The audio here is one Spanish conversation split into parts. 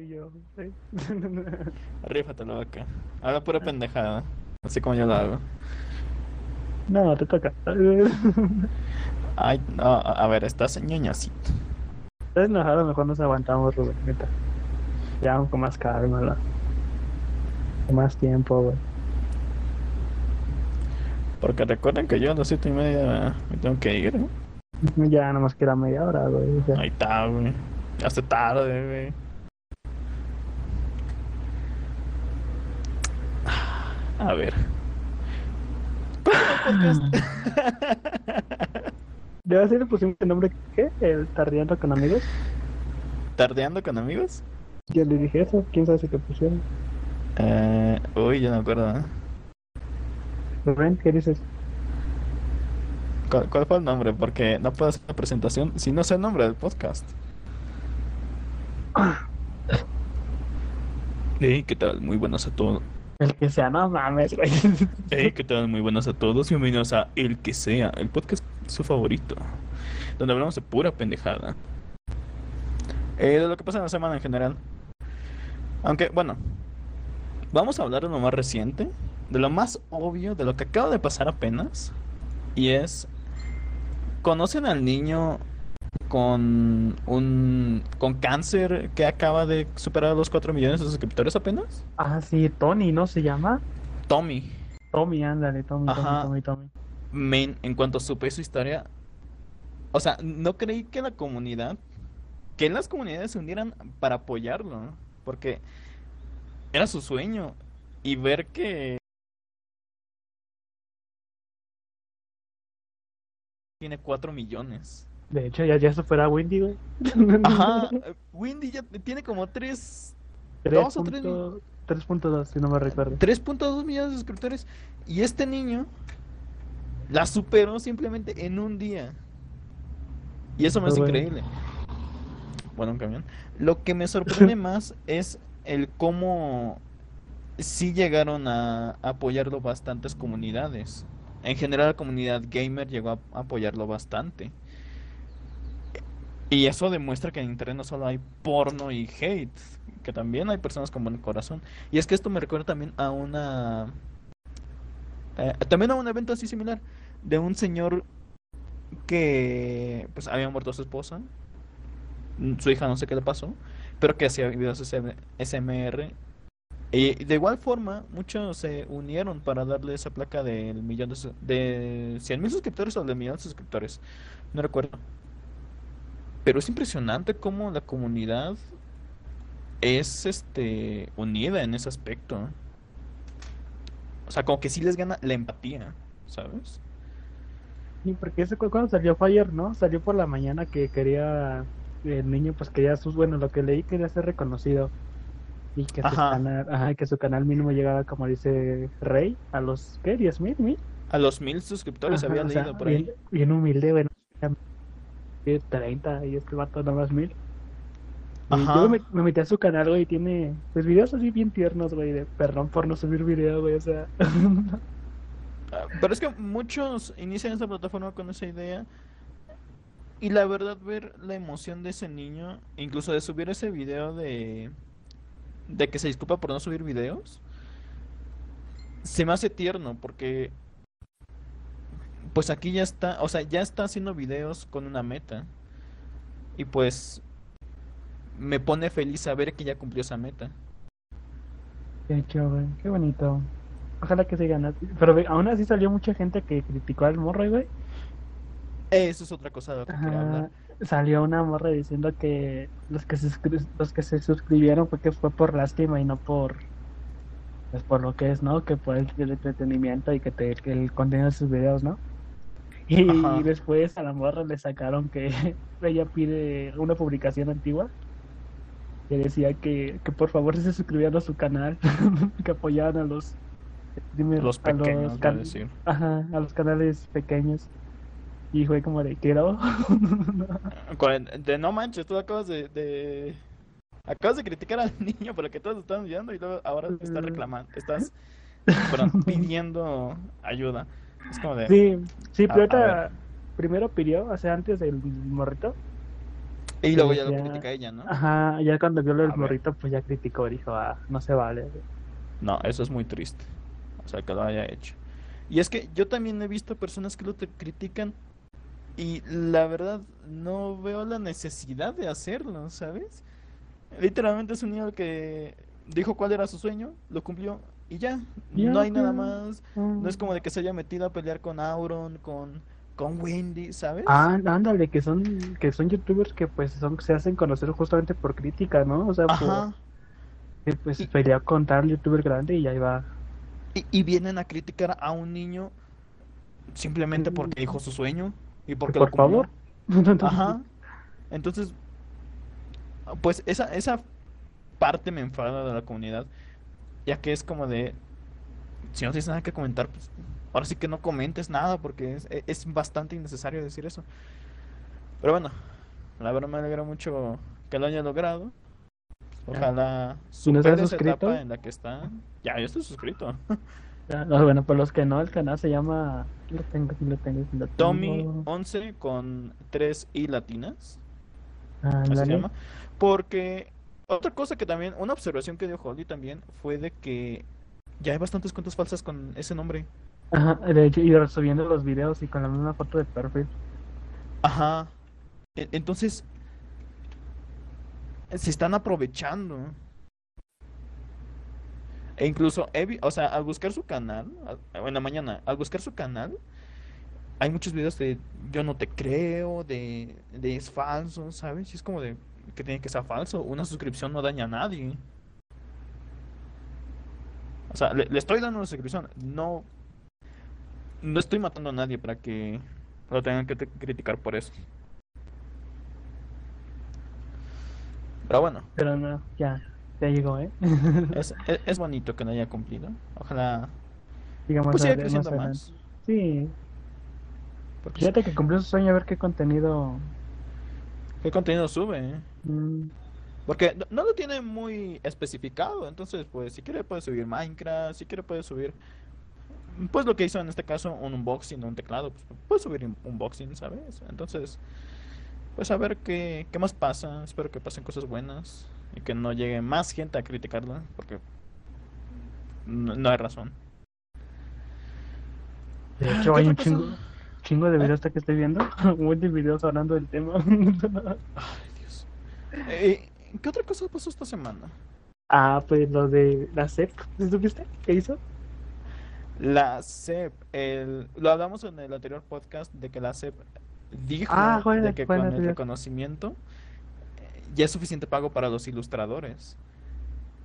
y yo. ¿sí? Rífatelo acá. Habla pura pendejada. Así como yo lo hago. No, te toca. Ay, no, a a ver, estás ñoñacito. Estás enojado, mejor nos aguantamos, Rubén, neta. Ya con más calma, ¿no? Con más tiempo, güey. Porque recuerden que yo a las siete y media me tengo que ir. ¿eh? Ya nomás queda media hora, güey. o sea. Ahí está, güey. Ya hace tarde, güey. A ver. ¿Debe ser le pusimos el nombre qué? ¿El tardeando con amigos? ¿Tardeando con amigos? Yo le dije eso, quién sabe si te pusieron. Eh, uy, yo no me acuerdo. ¿eh? Rubén, ¿qué dices? ¿Cuál, cuál fue el nombre? Porque no puedo hacer la presentación si no sé el nombre del podcast. Hey, ¿qué tal? Muy buenas a todos. El que sea, no mames, güey. Hey, ¿qué tal? Muy buenas a todos. Bienvenidos a El que sea, el podcast su favorito, donde hablamos de pura pendejada. Eh, de lo que pasa en la semana en general. Aunque, bueno, vamos a hablar de lo más reciente, de lo más obvio, de lo que acaba de pasar apenas. Y es, ¿conocen al niño con un con cáncer que acaba de superar los 4 millones de suscriptores apenas? Ah, sí, Tony, ¿no se llama? Tommy. Tommy, ándale, Tommy, Tommy. Tommy, Tommy. Men, en cuanto supe su historia, o sea, no creí que la comunidad, que las comunidades se unieran para apoyarlo, ¿no? porque era su sueño y ver que tiene 4 millones. De hecho, ya, ya superó a Windy, güey. Ajá, Windy ya tiene como 3, Dos o tres 3.2, 3.2, si no me recuerdo. 3.2 millones de suscriptores y este niño la superó simplemente en un día. Y eso me hace Bueno. increíble. Bueno, un camión. Lo que me sorprende más es el cómo sí llegaron a apoyarlo bastantes comunidades. En general la comunidad gamer llegó a apoyarlo bastante. Y eso demuestra que en internet no solo hay porno y hate, que también hay personas con buen corazón. Y es que esto me recuerda también a una... eh, también a un evento así similar, de un señor que pues había muerto su esposa, su hija no sé qué le pasó, pero que hacía videos SM SMR. Y de igual forma, muchos se unieron para darle esa placa del millón de, de 100 mil suscriptores o del millón de suscriptores. No recuerdo. Pero es impresionante cómo la comunidad es este unida en ese aspecto. O sea, como que sí les gana la empatía, ¿sabes? Sí, porque ese cu- cuando salió ayer, ¿no? Salió por la mañana que quería, el niño pues quería sus, bueno, lo que leí quería ser reconocido. Y que su canal, ajá, que su canal mínimo llegara, como dice Rey, a los, ¿qué? ¿10 mil? ¿Mil? A los mil suscriptores Ajá, había sea, leído por ahí. bien, bien humilde, bueno. 30 y este vato nada más mil. Ajá. yo me, me metí a su canal, güey, y tiene pues videos así bien tiernos, güey, de perdón por no subir video, güey, o sea. Ah, Pero es que muchos inician esta plataforma con esa idea. Y la verdad, ver la emoción de ese niño, incluso de subir ese video de, de que se disculpa por no subir videos, se me hace tierno porque, pues aquí ya está, o sea, ya está haciendo videos con una meta. Y pues, me pone feliz saber que ya cumplió esa meta. Qué hecho, güey, qué bonito. Ojalá que sigan así. Pero aún así salió mucha gente que criticó al morro, güey. Eso es otra cosa de lo que quería hablar. Salió una morra diciendo que los que se los que se suscribieron fue que fue por lástima y no por pues por lo que es, ¿no? Que por el, el entretenimiento y que, te, que el contenido de sus videos, ¿no? Y Ajá. después a la morra le sacaron que ella pide una publicación antigua que decía que, que por favor se suscribieran a su canal, que apoyaran a los dime, Los a pequeños, a decir. Ajá, a los canales pequeños. Y fue como de. Con- De no manches, tú acabas de, de- Acabas de criticar al niño por lo que todos están viendo y luego ahora te estás reclamando, estás perdón, pidiendo ayuda. Es como de... Sí, sí, pero ahorita primero pidió, o sea, antes del morrito, Y luego ya lo critica ella, ¿no? Ajá, ya cuando vio lo del morrito, pues ya criticó, dijo, ah, no se vale. No, eso es muy triste. O sea, que lo haya hecho. Y es que yo también he visto personas que lo te critican y la verdad no veo la necesidad de hacerlo, ¿sabes? Literalmente es un niño que dijo cuál era su sueño, lo cumplió y ya. No hay nada más. No es como de que se haya metido a pelear con Auron, con, con Wendy, ¿sabes? Ah, ándale, que son, que son youtubers que pues son, se hacen conocer justamente por crítica, ¿no? O sea, Ajá. pues Y- peleó con tal youtuber grande y ahí va. Y, y vienen a criticar a un niño simplemente porque dijo su sueño y porque lo por favor. Ajá. Entonces, pues esa, esa parte me enfada de la comunidad, ya que es como de, si no tienes nada que comentar, pues ahora sí que no comentes nada, porque es, e- es bastante innecesario decir eso. Pero bueno, la verdad me alegra mucho que lo haya logrado. Ojalá ¿Y no supere ha esa etapa en la que está. Ya, yo estoy suscrito. No, bueno, por los que no, el canal se llama. Lo tengo, lo tengo, lo tengo. 11 con 3 i latinas. así se llama. Porque otra cosa que también, una observación que dio Holly también fue de que ya hay bastantes cuentas falsas con ese nombre. Ajá, de hecho, y subiendo los videos y con la misma foto de perfil. Ajá. E- Entonces, se están aprovechando. E incluso, o sea, al buscar su canal, en la mañana, al buscar su canal, hay muchos videos de yo no te creo, de, de es falso, ¿sabes? Y es como de que tiene que ser falso. Una suscripción no daña a nadie. O sea, le, le estoy dando una suscripción. No, no estoy matando a nadie para que lo tengan que criticar por eso. Pero bueno, Pero no, ya, ya llegó, ¿eh? es, es, es bonito que lo haya cumplido. Ojalá Digamos, pues siga más creciendo adelante. más. Sí, Porque fíjate que cumplió su sueño a ver qué contenido. ¿Qué contenido sube? eh? Mm, Porque no, no lo tiene muy especificado, entonces pues si quiere puede subir Minecraft, si quiere puede subir pues lo que hizo en este caso un unboxing de un teclado, pues puede subir un unboxing, ¿sabes? Entonces, pues a ver qué, qué más pasa, espero que pasen cosas buenas y que no llegue más gente a criticarla, porque no, no hay razón. De Ah, hecho, ¿qué hay un chingo, chingo de ¿Eh? videos hasta que estoy viendo. Muchos videos hablando del tema. Eh, ¿qué otra cosa pasó esta semana? ah, pues lo de la CEP, ¿sí ¿supiste? ¿Qué hizo? La CEP, el, lo hablamos en el anterior podcast de que la CEP dijo Ah, de que con el reconocimiento eh, ya es suficiente pago para los ilustradores.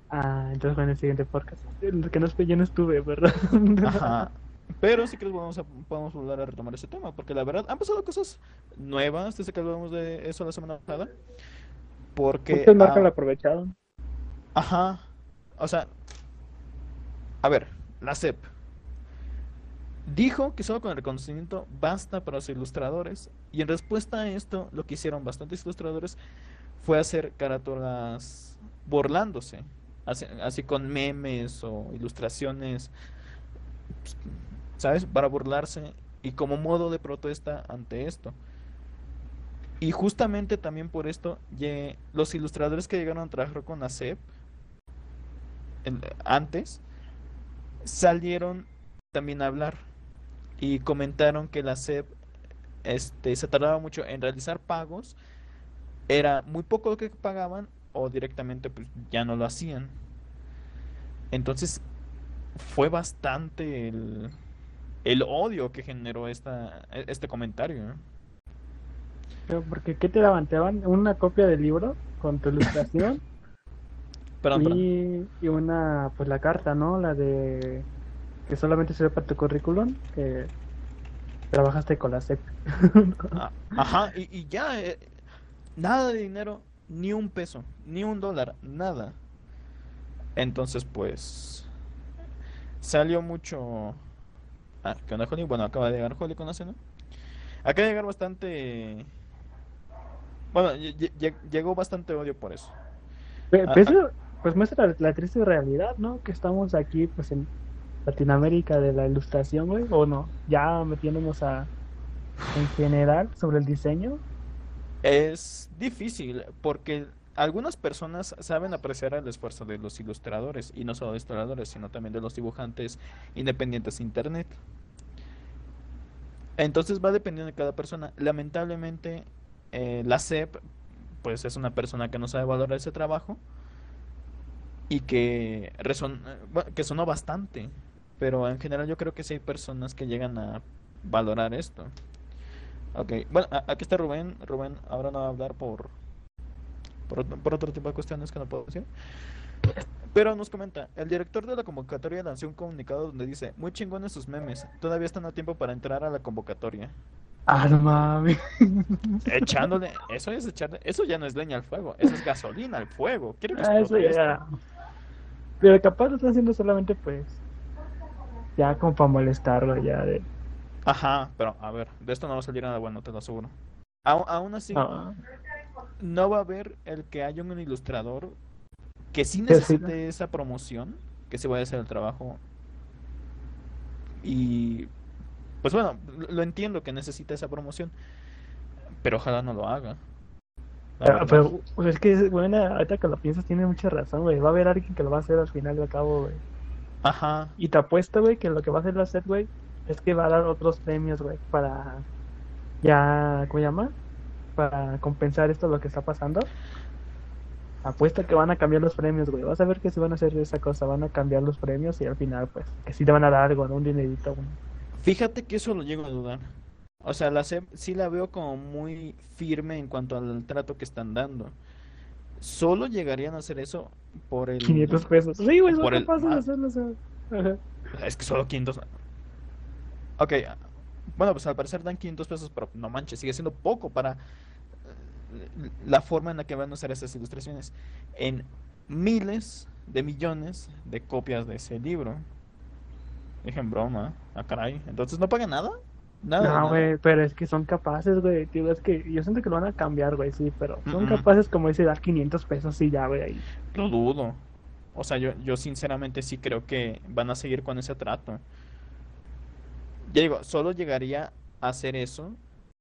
Ah, entonces fue en el siguiente podcast. El que no, yo no estuve, ¿verdad? Ajá. Pero sí que vamos a, podemos volver a retomar ese tema, porque la verdad han pasado cosas nuevas desde que hablamos de eso la semana pasada. Porque, Muchos marcas ah, lo aprovecharon. Ajá. O sea, a ver, la CEP dijo que solo con el reconocimiento basta para los ilustradores y en respuesta a esto lo que hicieron bastantes ilustradores fue hacer carátulas burlándose, así, así con memes o ilustraciones, pues, ¿sabes? Para burlarse y como modo de protesta ante esto. Y justamente también por esto, los ilustradores que llegaron a trabajar con la CEP antes salieron también a hablar y comentaron que la CEP este, se tardaba mucho en realizar pagos, era muy poco lo que pagaban o directamente pues ya no lo hacían. Entonces fue bastante el, el odio que generó esta, e- este comentario. ¿no? Pero porque ¿qué te daban? Te daban una copia del libro con tu ilustración Perdón, perdón. y, una, pues la carta, ¿no? La de que solamente sirve para tu currículum, que trabajaste con la SEP. Ah, Ajá, y, y ya, eh, nada de dinero, ni un peso, ni un dólar, nada. Entonces, pues, salió mucho... Ah, ¿qué onda, Holly? Bueno, acaba de llegar Holly con la cena. Acaba de llegar bastante... Bueno, lle- lle- lle- llegó bastante odio por eso. Pe- Ah, Pues, eso, pues muestra la, la triste realidad, ¿no? Que estamos aquí, pues en Latinoamérica de la ilustración, güey, o no, ya metiéndonos a en general sobre el diseño. Es difícil porque algunas personas saben apreciar el esfuerzo de los ilustradores y no solo de ilustradores, sino también de los dibujantes independientes de internet. Entonces va dependiendo de cada persona. Lamentablemente, eh, la SEP, pues es una persona que no sabe valorar ese trabajo y que, reson que sonó bastante. Pero en general yo creo que sí hay personas que llegan a valorar esto. Ok, bueno, aquí está Rubén. Rubén ahora no va a hablar por, por, por otro tipo de cuestiones que no puedo decir. Pero nos comenta, el director de la convocatoria lanzó un comunicado donde dice, muy chingones sus memes, todavía están a tiempo para entrar a la convocatoria. Ah, no mames. Echándole, eso es echarle, eso ya no es leña al fuego, eso es gasolina al fuego. ¿Quiere que Ah, eso esto? ya. Pero capaz lo está haciendo solamente pues. Ya como para molestarlo, ya de. Ajá, pero a ver, de esto no va a salir nada bueno, te lo aseguro. Aún, aún así, Ah, no va a haber el que haya un ilustrador que sí Que sí. necesite esa promoción, que se vaya a hacer el trabajo. Y pues bueno, lo- entiendo que necesita esa promoción, pero ojalá no lo haga. La pero, pues, es que, bueno, ahorita que lo piensas, tiene mucha razón, güey. Va a haber alguien que lo va a hacer al final y al cabo, güey. Ajá, Y te apuesto, güey, que lo que va a hacer la set, güey, es que va a dar otros premios, güey, para. Ya, ¿cómo se llama? Para compensar esto, lo que está pasando. Apuesto que van a cambiar los premios, güey. Vas a ver que si van a hacer esa cosa, van a cambiar los premios y al final, pues, que sí te van a dar algo, ¿no? Un dinerito, güey. Fíjate que eso lo llego a dudar. O sea, la SEP sí la veo como muy firme en cuanto al trato que están dando. Solo llegarían a hacer eso por el... 500 pesos. Sí, güey, son Por el- capaces de hacerlo, o sea. Ajá. Es que solo 500. Ok, bueno, pues al parecer dan 500 pesos, pero no manches, sigue siendo poco para eh, la forma en la que van a usar esas ilustraciones. En miles de millones de copias de ese libro. Dije en broma, ah caray. Entonces no pagan nada. Nada. No, güey, pero es que son capaces, güey. Tío, es que yo siento que lo van a cambiar, güey, sí, pero son capaces, como dice, dar 500 pesos y ya, güey, ahí. Lo dudo. O sea, yo, yo sinceramente sí creo que van a seguir con ese trato. Ya digo, solo llegaría a hacer eso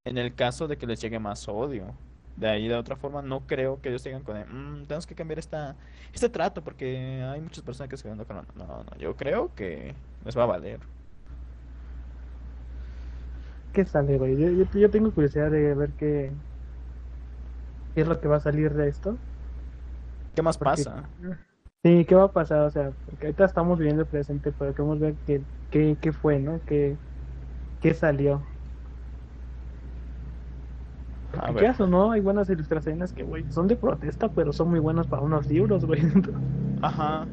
en el caso de que les llegue más odio. De ahí de otra forma no creo que ellos digan con el, "Mm, tenemos que cambiar esta, este trato porque hay muchas personas que se quedan con no, no, no, yo creo que les va a valer. ¿Qué sale, güey? Yo, yo, yo tengo curiosidad de ver qué, qué es lo que va a salir de esto. ¿Qué más Porque- pasa? Sí, ¿qué va a pasar? O sea, porque ahorita estamos viviendo el presente, pero queremos ver qué, qué, qué fue, ¿no? ¿Qué, qué salió? Porque quieras o no, hay buenas ilustraciones que, güey, son de protesta, pero son muy buenas para unos libros, güey. Ajá.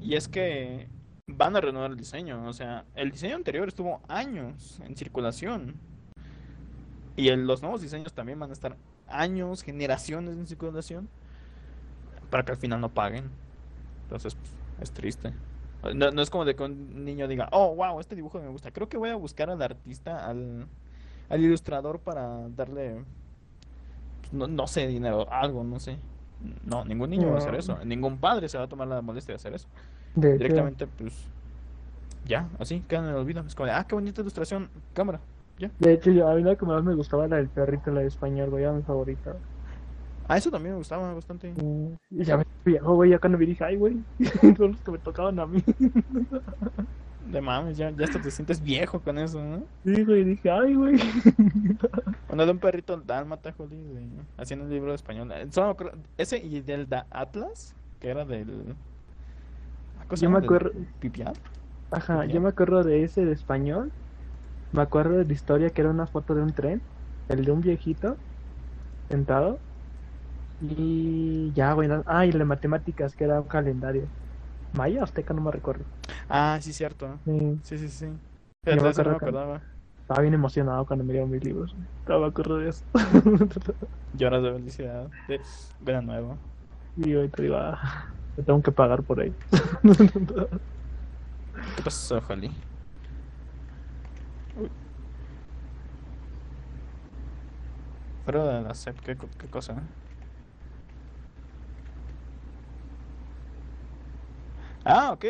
Y es que van a renovar el diseño. O sea, el diseño anterior estuvo años en circulación. Y el- los nuevos diseños también van a estar años, generaciones en circulación. Para que al final no paguen. Entonces, pues, es triste. No, no es como de que un niño diga, oh, wow, este dibujo me gusta. Creo que voy a buscar al artista, al, al ilustrador para darle, pues, no, no sé, dinero, algo, no sé. No, ningún niño va a hacer No. eso. Ningún padre se va a tomar la molestia de hacer eso. De hecho, Directamente, pues, ya, así, quedan en el olvido. Es como de, ah, qué bonita ilustración, cámara, ya. de hecho, yo, a mí la que más me gustaba era el perrito, la de español, güey, era mi favorita. Ah, eso también me gustaba bastante. Mm, Y ya me viejo, güey, ya cuando me dije, ay, güey, son los que me tocaban a mí. De mames, ya, ya hasta te sientes viejo con eso, ¿no? Sí, güey, dije, ay, güey. Uno de un perrito dálmata, Juli, de- haciendo el libro de español. Eh, solo acuerdo- ese y del da Atlas, que era del. ¿cómo se Yo me ¿Del acuerdo, Pipián? ajá, yo me acuerdo de ese de español. Me acuerdo de la historia que era una foto de un tren, el de un viejito sentado. Y ya, güey, no- ah, y de matemáticas, que era un calendario. Maya, azteca, no me recuerdo. Ah, sí, cierto. Sí, Sí, sí, sí. Yo Fíjate, me eso no me acordaba. estaba bien emocionado cuando me dieron mis libros. Estaba acuerdo de eso. Lloras de felicidad. De nuevo. y ahorita digo, ah, me tengo que pagar por ahí. ¿Qué pasó? Uy. Fuera de la SEP, ¿qué, qué cosa? Ah, ok.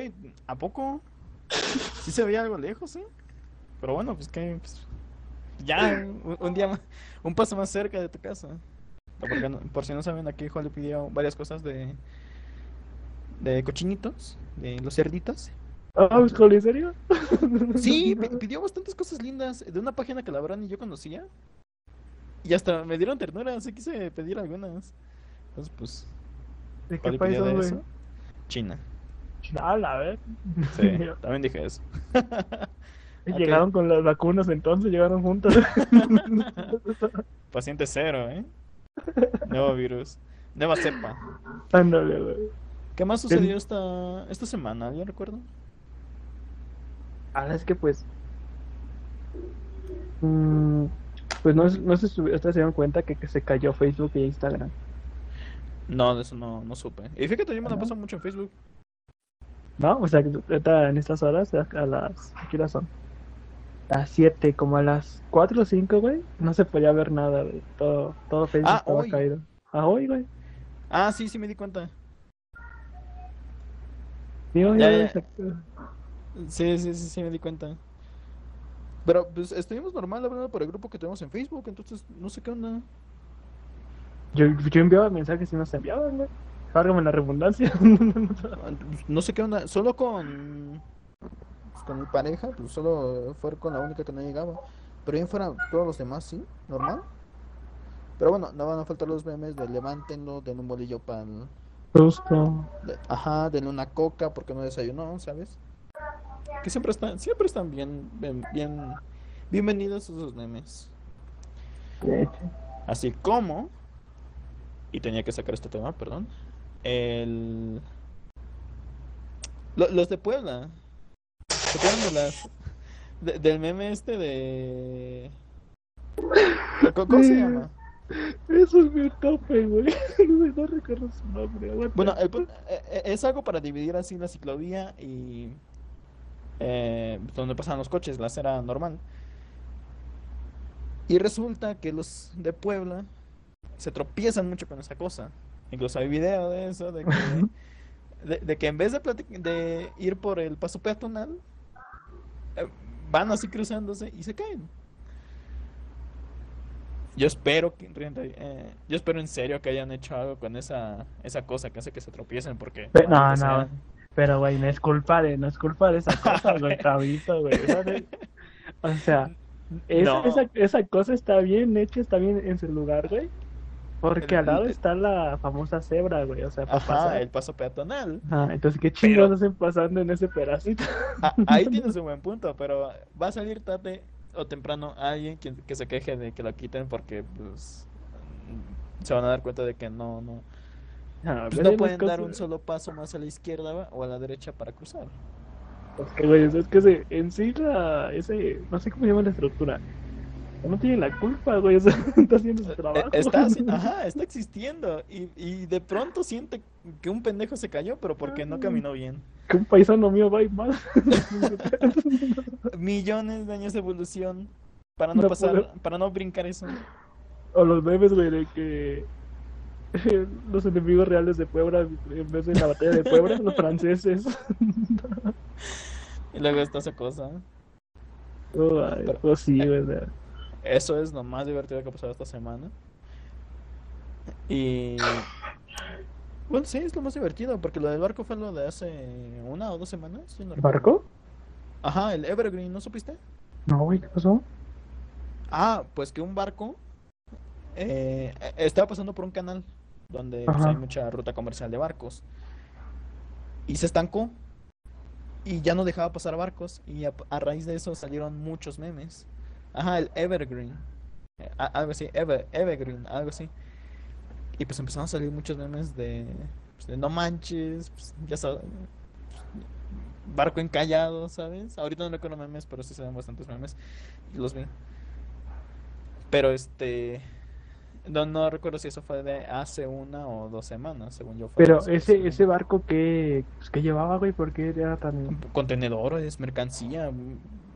¿A poco? Sí se veía algo lejos, ¿sí? Pero bueno, pues que... pues, Ya, un, un día más, un paso más cerca de tu casa. Porque por si no saben, aquí Juan le pidió varias cosas de, de cochinitos, de los cerditos. Ah, ¿en serio? Sí, pi- pidió bastantes cosas lindas de una página que la verdad ni yo conocía. Y hasta me dieron ternura, así quise pedir algunas. Entonces, pues, ¿De ¿cuál qué país de eso? China. Ah, la ver. Sí, también dije eso. Llegaron con las vacunas entonces, llegaron juntos. Paciente cero, ¿eh? Nuevo virus. Nueva cepa. Ándale, güey. ¿Qué más sucedió esta, esta semana? ¿Alguien recuerdo? Ahora es que pues. mm, pues no, no sé si ustedes se dieron cuenta que, que se cayó Facebook y Instagram. No, de eso no, no supe. Y fíjate, yo me la paso mucho en Facebook. ¿No? O sea, en estas horas, a a las. ¿Qué horas son? A las 7, como a las 4 o 5, güey. No se podía ver nada, güey. Todo, todo Facebook Ah, estaba hoy. caído. Ah, hoy, güey. Ah, sí, sí me di cuenta. Sí, hoy, Ya, sí, sí, sí me di cuenta. Pero pues estuvimos normal hablando por el grupo que tenemos en Facebook, entonces no sé qué onda. Yo, yo enviaba mensajes y no se enviaban, güey. Cárgame la redundancia. No sé qué onda, solo con pues, con mi pareja, pues solo fue con la única que no llegaba. Pero bien fuera todos los demás, sí, normal. Pero bueno, no van a faltar los memes de levántenlo, den un bolillo para Justo. ajá, denle una coca porque no desayunó, ¿sabes? Que siempre están, siempre están bien, bien, bien bienvenidos esos memes. Así como, y tenía que sacar este tema, perdón, el... lo- los de Puebla. ¿Se acuerdan de las... de- del meme este de... ¿Cómo, se llama? Eso es mi tope, güey. No recuerdo su nombre. aguanta. Bueno, el eh, eh, es algo para dividir así la ciclovía y... eh, donde pasaban los coches, la acera normal. Y resulta que los de Puebla se tropiezan mucho con esa cosa. Incluso hay video de eso, de que, de, de que en vez de, de ir por el paso peatonal, eh, van así cruzándose y se caen. Yo espero que eh, yo espero en serio que hayan hecho algo con esa, esa cosa que hace que se tropiecen porque Pe- No, no, sea. pero güey, no es culpa de, no es culpa de esa cosa, güey, te aviso, güey. O sea, esa, No. esa, esa cosa está bien hecha, está bien en su lugar, güey. Porque al lado El- está la famosa cebra, güey, o sea, para Ajá, pasar. el paso peatonal. Ajá, entonces, ¿qué chingados hacen pasando en ese pedacito? Ah, ahí tienes un buen punto, pero va a salir tarde o temprano alguien que, que se queje de que lo quiten porque pues se van a dar cuenta de que no, no, Ah, pues, no pueden dar un solo paso más a la izquierda o a la derecha para cruzar. Es que, güey, es que se- en sí la, ese, no sé cómo se llama la estructura. No tiene la culpa, güey, o sea, está haciendo su Eh, trabajo. Está, ajá, está existiendo y, y de pronto siente que un pendejo se cayó, pero porque no caminó bien. Que un paisano mío va ir mal. Millones de años de evolución para no No pasar, puedo. para no brincar eso. O los memes, güey, de que los enemigos reales de Puebla, en vez de la batalla de Puebla, los franceses. Y luego está esa cosa. Oh, ay, Pero- pues sí, güey. Eso es lo más divertido que ha pasado esta semana. Y bueno, sí, es lo más divertido, porque lo del barco fue lo de hace una o dos semanas. no recuerdo. ¿Barco? Ajá, el Evergreen, ¿no supiste? No, güey, ¿qué pasó? Ah, pues que un barco eh, estaba pasando por un canal donde pues, hay mucha ruta comercial de barcos. Y se estancó. Y ya no dejaba pasar barcos. Y a, a raíz de eso salieron muchos memes. Ajá, el Evergreen. eh, algo así, Ever, Evergreen, algo así. Y pues empezaron a salir muchos memes de, pues, de no manches, pues, ya sabes, barco encallado, ¿sabes? Ahorita no recuerdo memes, pero sí se ven bastantes memes. Los vi. Pero este. No, no recuerdo si eso fue de hace una o dos semanas, según yo. fue Pero ese, semanas. ese barco que, pues, que llevaba, güey, ¿por qué era tan...? Contenedores, mercancía,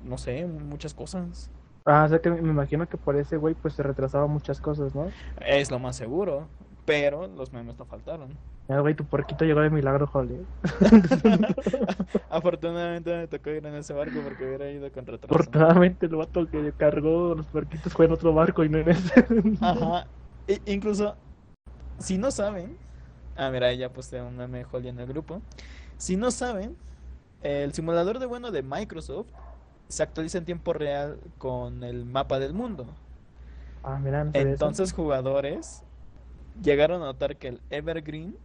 no sé, muchas cosas. Ah, o sea que me imagino que por ese güey, pues se retrasaba muchas cosas, ¿no? Es lo más seguro. pero los memes no faltaron. Ya, güey, tu puerquito llegó de milagro, Holly. Afortunadamente me tocó ir en ese barco porque hubiera ido con retraso. Afortunadamente el vato que cargó los puerquitos fue en otro barco y no en ese. Ajá. Incluso, si no saben, ah, mira, ella postea un meme Holly en el grupo. Si no saben, el simulador de bueno de Microsoft se actualiza en tiempo real con el mapa del mundo. Ah, mira. Entonces, jugadores llegaron a notar que el Evergreen,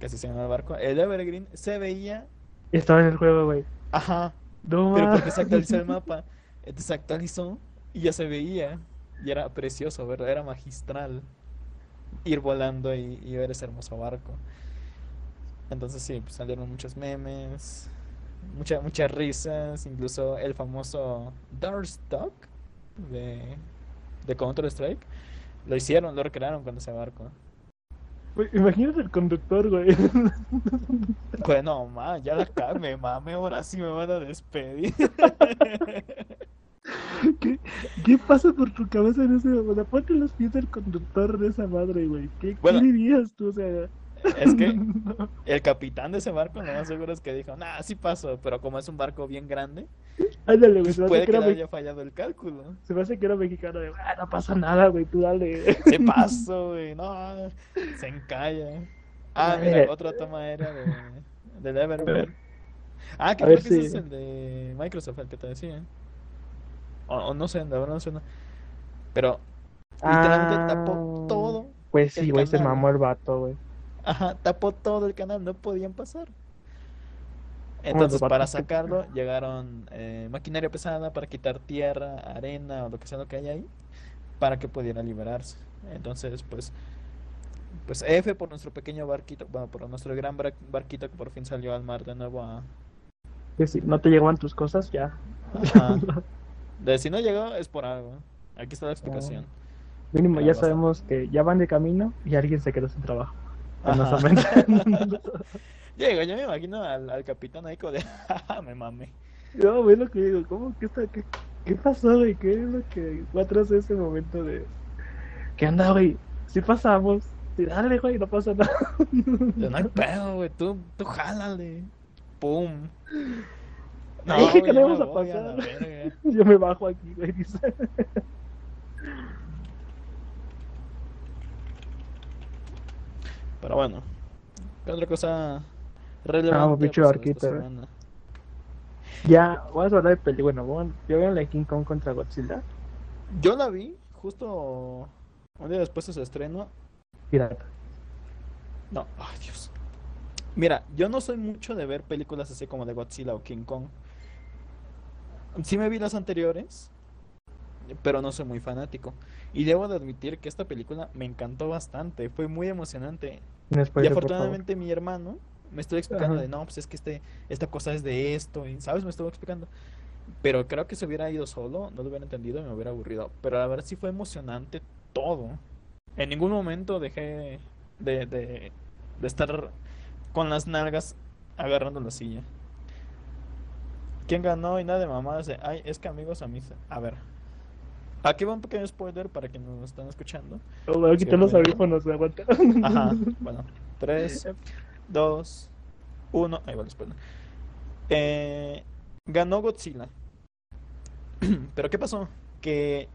que así se llama el barco, el Evergreen se veía, Estaba en el juego, güey. ajá, No, pero porque se actualizó el mapa. Entonces se actualizó y ya se veía. Y era precioso, ¿verdad? Era magistral ir volando y, y ver ese hermoso barco. Entonces sí, pues salieron muchos memes, mucha- muchas risas, incluso el famoso Darkstalk de, de Counter-Strike. Lo hicieron, lo recrearon ese barco. Güey, imagínate el conductor, güey. Bueno, ma, ya la cagué, mame, ahora sí me van a despedir. ¿Qué, ¿Qué pasa por tu cabeza en ese momento? Ponte los pies del conductor de esa madre, güey. ¿Qué, qué Bueno. dirías tú? O sea, Es que. El capitán de ese barco, lo más seguro es que dijo, nah, sí pasó, pero como es un barco bien grande, Ándale, güey. Se me hace puede que que era, me- haya fallado el cálculo. se me hace que era mexicano. De, "Ah, no pasa nada, güey. Tú dale. ¿Qué pasó, güey? No, se encalla. Ah, mira, otra toma aérea de, del Evergreen. Ah, que creo que ese es el de Microsoft, el que te decía. O, o no sé, la verdad no sé. no. Pero literalmente tapó todo. Pues sí, güey. Se mamó el vato, güey. Ajá, tapó todo el canal, no podían pasar. Entonces, para sacarlo, llegaron eh, maquinaria pesada para quitar tierra, arena o lo que sea lo que hay ahí, para que pudiera liberarse. Entonces, pues, pues F por nuestro pequeño barquito, bueno, por nuestro gran bar- barquito que por fin salió al mar de nuevo a... Si no te llegaban tus cosas, ya. Ajá. De si no llegó, es por algo. Aquí está la explicación. Mínimo, Pero ya sabemos que ya van de camino y alguien se quedó sin trabajo. Llego, yo me imagino al, al capitán ahí como de, "Ja, me mame. No, güey, lo que digo, ¿cómo? ¿Qué, está, qué, qué pasó, güey? ¿Qué es lo que fue atrás de ese momento de... ¿Qué anda, güey? Sí pasamos. Sí, dale, güey, no pasa nada. Yo, no hay pedo, güey, tú, tú jálale. Pum. Dije que no íbamos a a pasar. verga. Yo me bajo aquí, güey, dice. Pero bueno, ¿qué otra cosa relevante Ah, pinche pasó barquito, esta eh. semana? Ya, vamos a hablar de peli. Bueno, yo veo la de King Kong contra Godzilla. Yo la vi justo un día después de su estreno. Pirata. No, ay Dios. Mira, yo no soy mucho de ver películas así como de Godzilla o King Kong. Sí me vi las anteriores, pero no soy muy fanático. Y debo de admitir que esta película me encantó bastante, fue muy emocionante. Y afortunadamente mi hermano me estuvo explicando Ajá. de no, pues es que este, esta cosa es de esto, y sabes, me estuvo explicando. Pero creo que si hubiera ido solo, no lo hubiera entendido y me hubiera aburrido. Pero la verdad sí fue emocionante todo. En ningún momento dejé de, de, de estar con las nalgas agarrando la silla. ¿Quién ganó? Y nada de mamadas de, ay, es que amigos a mí. se-". A ver. Aquí va un pequeño spoiler para quienes nos están escuchando. Oh, voy a quitar los audífonos, me aguanta. Ajá, bueno. 3, 2, 1. Ahí va el spoiler. Eh, ganó Godzilla. Pero ¿qué pasó? Que.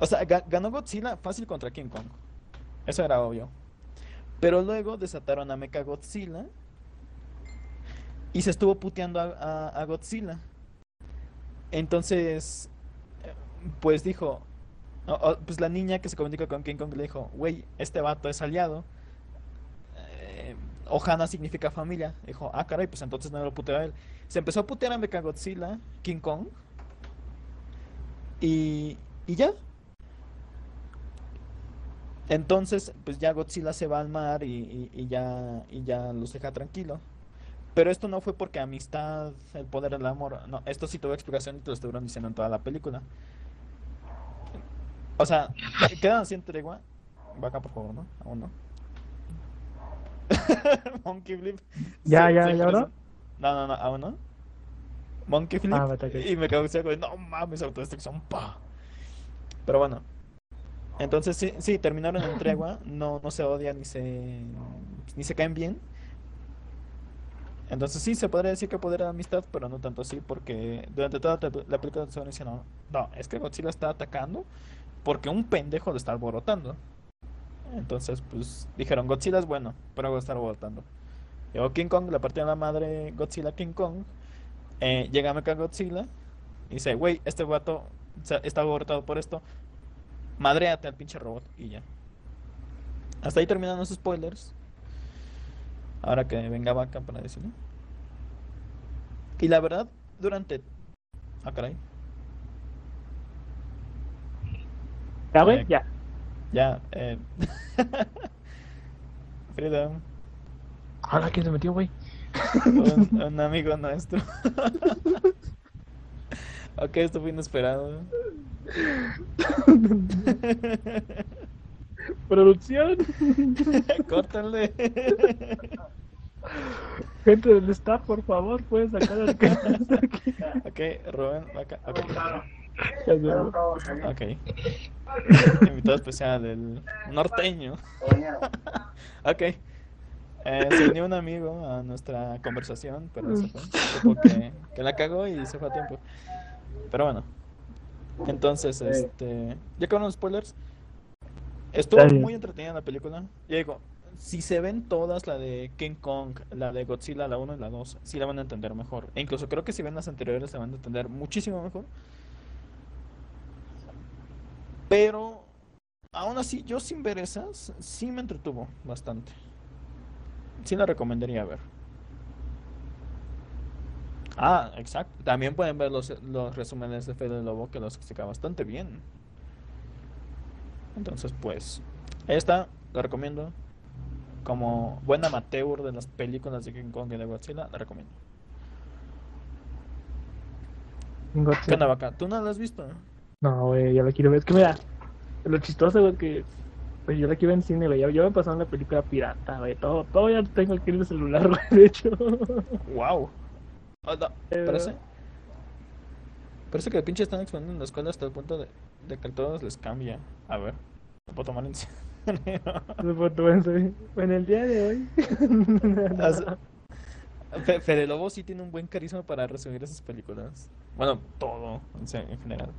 O sea, ga- ganó Godzilla fácil contra King Kong. Eso era obvio. Pero luego desataron a Mecha Godzilla. Y se estuvo puteando a, a- a Godzilla. Entonces. Pues dijo. pues la niña que se comunica con King Kong le dijo: Güey, este vato es aliado. Eh, Ohana significa familia. Dijo: Ah, caray, pues entonces no lo puteo a él. Se empezó a putear a Mechagodzilla, King Kong. Y, y ya. Entonces, pues ya Godzilla se va al mar y, y- y ya, y ya los deja tranquilo. Pero esto no fue porque amistad, el poder del amor. No, esto sí tuvo explicación y te lo estuvieron diciendo en toda la película. O sea, quedan así en tregua. Va acá, por favor, ¿no? Aún no. Monkey Flip. Ya, ya, ¿ya ahora? No, no, no, aún no. Monkey Flip. Ah, ok. Y me quedo así, güey, no mames, autodestrucción, pa. Pero bueno. Entonces sí, sí, terminaron en tregua, no, no se odian ni se, ni se caen bien. Entonces sí, se podría decir que poder de amistad, pero no tanto así, porque durante toda la película se van diciendo, no, es que Godzilla está atacando porque un pendejo lo está alborotando. Entonces, pues dijeron, Godzilla es bueno, pero va a estar alborotando. Llegó King Kong, la partida de la madre Godzilla King Kong. Eh, llega Mecha Godzilla y dice, güey, este vato está abortado por esto. Madreate al pinche robot y ya. Hasta ahí terminan los spoilers. Ahora que venga Vaca para decirlo. Y la verdad, durante. Ah, caray. ¿Ya, güey? ya. Ya, eh. Freedom. Ahora, ¿quién se metió, güey? Un, un, amigo nuestro. ok, esto fue inesperado. Producción. Córtale. Gente del staff, por favor, pueden sacar el aquí. Ok, Rubén, acá. Ok. Invitado especial del norteño. ok. Eh, se unió un amigo a nuestra conversación, pero se fue. Que, que la cagó y se fue a tiempo. Pero bueno. Entonces, este. Ya con los spoilers. Estuvo muy entretenida la película. Ya digo, si se ven todas, la de King Kong, la de Godzilla, la 1 y la 2, sí la van a entender mejor. E incluso creo que si ven las anteriores, la van a entender muchísimo mejor. Pero, aún así, yo sin ver esas, sí me entretuvo bastante. Sí la recomendaría ver. Ah, exacto. También pueden ver los, los resúmenes de Fede Lobo que los explica bastante bien. Entonces, pues, esta la recomiendo. Como buen amateur de las películas de King Kong y de Godzilla, la recomiendo. ¿Qué onda, vaca? ¿Tú no la has visto? No, güey, ya la quiero ver. Es que mira, lo chistoso, güey, que pues yo la quiero ver en cine, güey. Yo me pasado la película pirata, güey. Todo, todo ya tengo aquí en el celular, güey, de hecho. Wow. Oh, no. Parece. Parece que el pinche están expandiendo en la escuela hasta el punto de, de que a todos les cambia. A ver, ¿lo puedo tomar en serio? Lo puedo tomar en serio. En el día de hoy. Fede Lobo sí tiene un buen carisma para resumir esas películas. Bueno, todo, en general.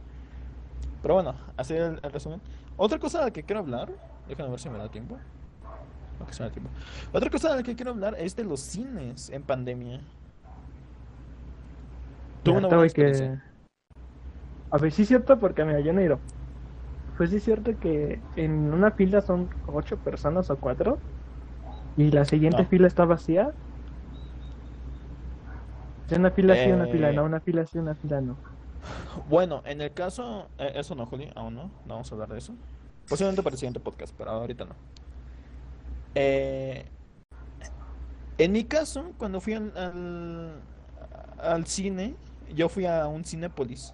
Pero bueno, así el, el, resumen. Otra cosa de la que quiero hablar, déjame ver si me da tiempo. Okay, me da tiempo. Otra cosa de la que quiero hablar es de los cines en pandemia. Tuve una buena que... A ver, sí es cierto, porque mira, yo no he ido. Pues sí es cierto que en una fila son ocho personas o cuatro. Y la siguiente no. fila está vacía. Una fila sí, una fila no, una fila sí, una fila no. Bueno, en el caso, eh, eso no, Juli, aún no, no vamos a hablar de eso. Posiblemente para el siguiente podcast, pero ahorita no. Eh, en mi caso, cuando fui al, al, al, cine, yo fui a un Cinépolis.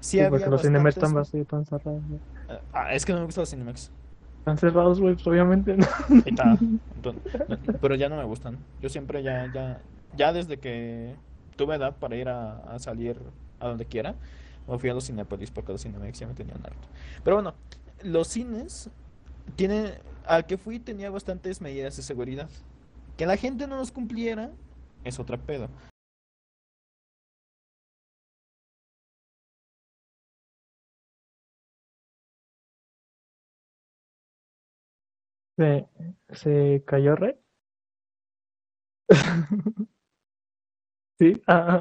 Sí, sí porque los Cinemex están vacíos, están cerrados. Ah, es que no me gustan los Cinemex. Están cerrados, güey, pues, obviamente. No. Está. Entonces, pero ya no me gustan. Yo siempre ya, ya, ya desde que tuve edad para ir a, a salir a donde quiera, me fui a los Cinepolis porque los Cinemex ya me tenían harto. Pero bueno, los cines tienen, al que fui tenía bastantes medidas de seguridad. Que la gente no los cumpliera es otra pedo. ¿Se, cayó Rey? sí. Ah,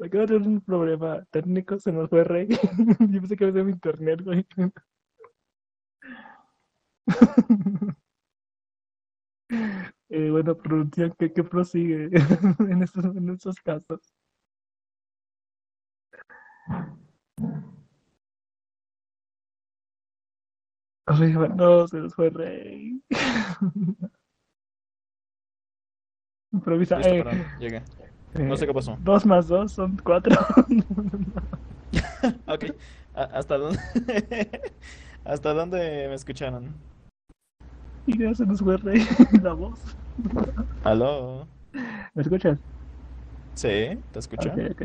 Acaba de tener un problema técnico, se nos fue Rey. Yo pensé que había sido mi internet, güey. eh, bueno, producción, ¿qué, qué prosigue en, estos, en estos casos? Arriba, no, se nos fue Rey. Improvisa. Listo, eh, perdón. No sé qué pasó. Dos más dos son cuatro. ok. ¿Hasta dónde? ¿Hasta dónde me escucharon? Y ya se nos fue rey la voz. ¿Aló? ¿Me escuchas? Sí, te escucho. Ok, ok.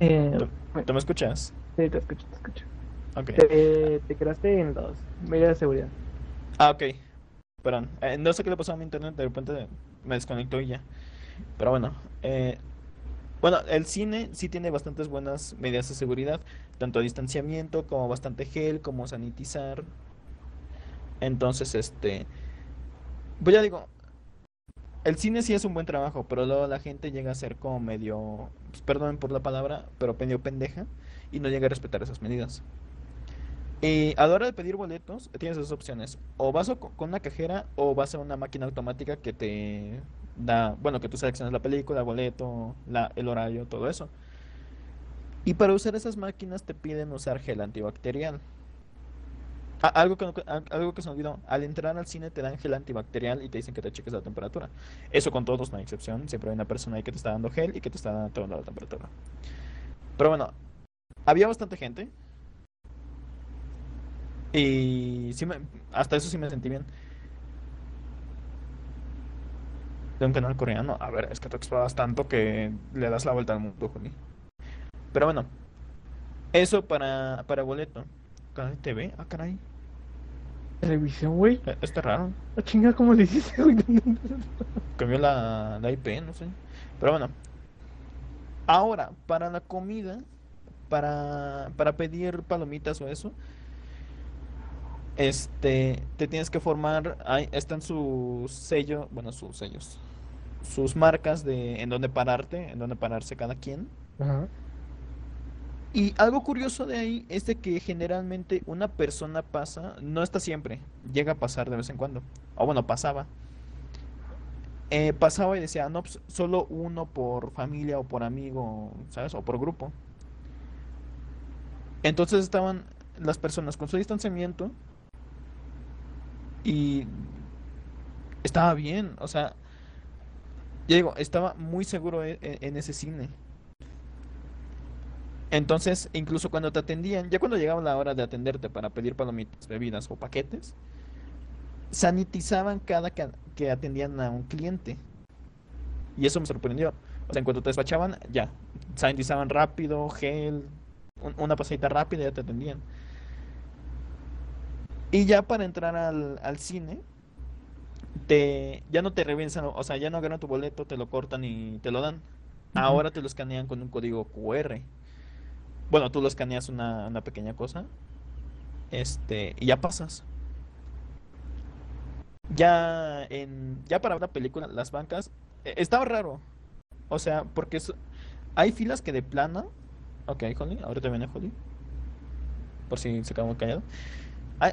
Eh, ¿Tú, ¿Tú, me escuchas? Sí, te escucho, te escucho. Ok. Te, te quedaste en los medidas de seguridad. Ah, ok. Perdón. Eh, no sé qué le pasó a mi internet, de repente me desconectó y ya. Pero bueno. eh, bueno, el cine sí tiene bastantes buenas medidas de seguridad, tanto distanciamiento como bastante gel, como sanitizar. Entonces, este, pues ya digo, el cine sí es un buen trabajo, pero luego la gente llega a ser como medio, pues, perdonen por la palabra, pero medio pendeja y no llega a respetar esas medidas. Y a la hora de pedir boletos, tienes dos opciones. O vas con una cajera o vas a una máquina automática que te da, bueno, que tú seleccionas la película, el boleto, el horario, todo eso. Y para usar esas máquinas te piden usar gel antibacterial. Algo que, algo que se me olvidó, al entrar al cine te dan gel antibacterial y te dicen que te cheques la temperatura. Eso con todos no hay excepción, siempre hay una persona ahí que te está dando gel y que te está dando la temperatura. Pero bueno, había bastante gente y sí hasta eso sí me sentí bien. De un canal coreano, a ver, es que tú exploras tanto que le das la vuelta al mundo, Juli. Pero bueno, eso para, para boleto. Canal TV, ah, caray, Televisión, güey. eh, está raro. La chingada, ¿cómo le hiciste, güey? Cambió la, la IP, no sé. Pero bueno. Ahora, para la comida, para, para pedir palomitas o eso, este, te tienes que formar, ahí están sus sellos, bueno, sus sellos, sus marcas de en dónde pararte, en dónde pararse cada quien. Ajá. Y algo curioso de ahí es de que generalmente una persona pasa, no está siempre, llega a pasar de vez en cuando. O bueno, pasaba. Eh, pasaba y decía, no, pues solo uno por familia o por amigo, ¿sabes? O por grupo. Entonces estaban las personas con su distanciamiento y estaba bien, o sea, ya digo, estaba muy seguro e- e- en ese cine. Entonces, incluso cuando te atendían, ya cuando llegaba la hora de atenderte para pedir palomitas, bebidas o paquetes, sanitizaban cada que, atendían a un cliente. Y eso me sorprendió. O sea, en cuanto te despachaban, ya, sanitizaban rápido, gel, un- una pasadita rápida y ya te atendían. Y ya para entrar al, al cine, te, ya no te revisan, o sea, ya no agarran tu boleto, te lo cortan y te lo dan. Ahora te lo escanean con un código QR. Bueno, tú lo escaneas una, una pequeña cosa. Este, y ya pasas. Ya en, ya para una película, las bancas, eh, estaba raro. O sea, porque es- hay filas que de plano. Ok, Holly, ahorita viene Holly. Por si se quedó callado. Hay,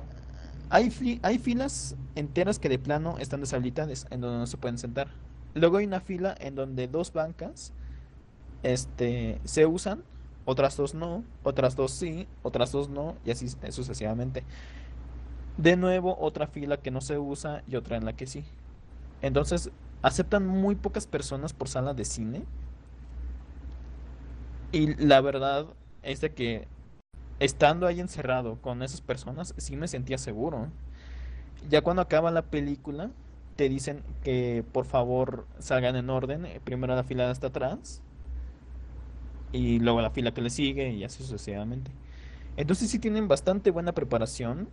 hay, fi- hay filas enteras que de plano están deshabilitadas, en donde no se pueden sentar. Luego hay una fila en donde dos bancas este, se usan, otras dos no, otras dos sí, otras dos no, y así sucesivamente. De nuevo, otra fila que no se usa y otra en la que sí. Entonces, aceptan muy pocas personas por sala de cine. Y la verdad es de que estando ahí encerrado con esas personas, sí me sentía seguro. Ya cuando acaba la película, te dicen que por favor salgan en orden. eh, Primero la fila hasta atrás y luego la fila que le sigue y así sucesivamente. Entonces sí tienen bastante buena preparación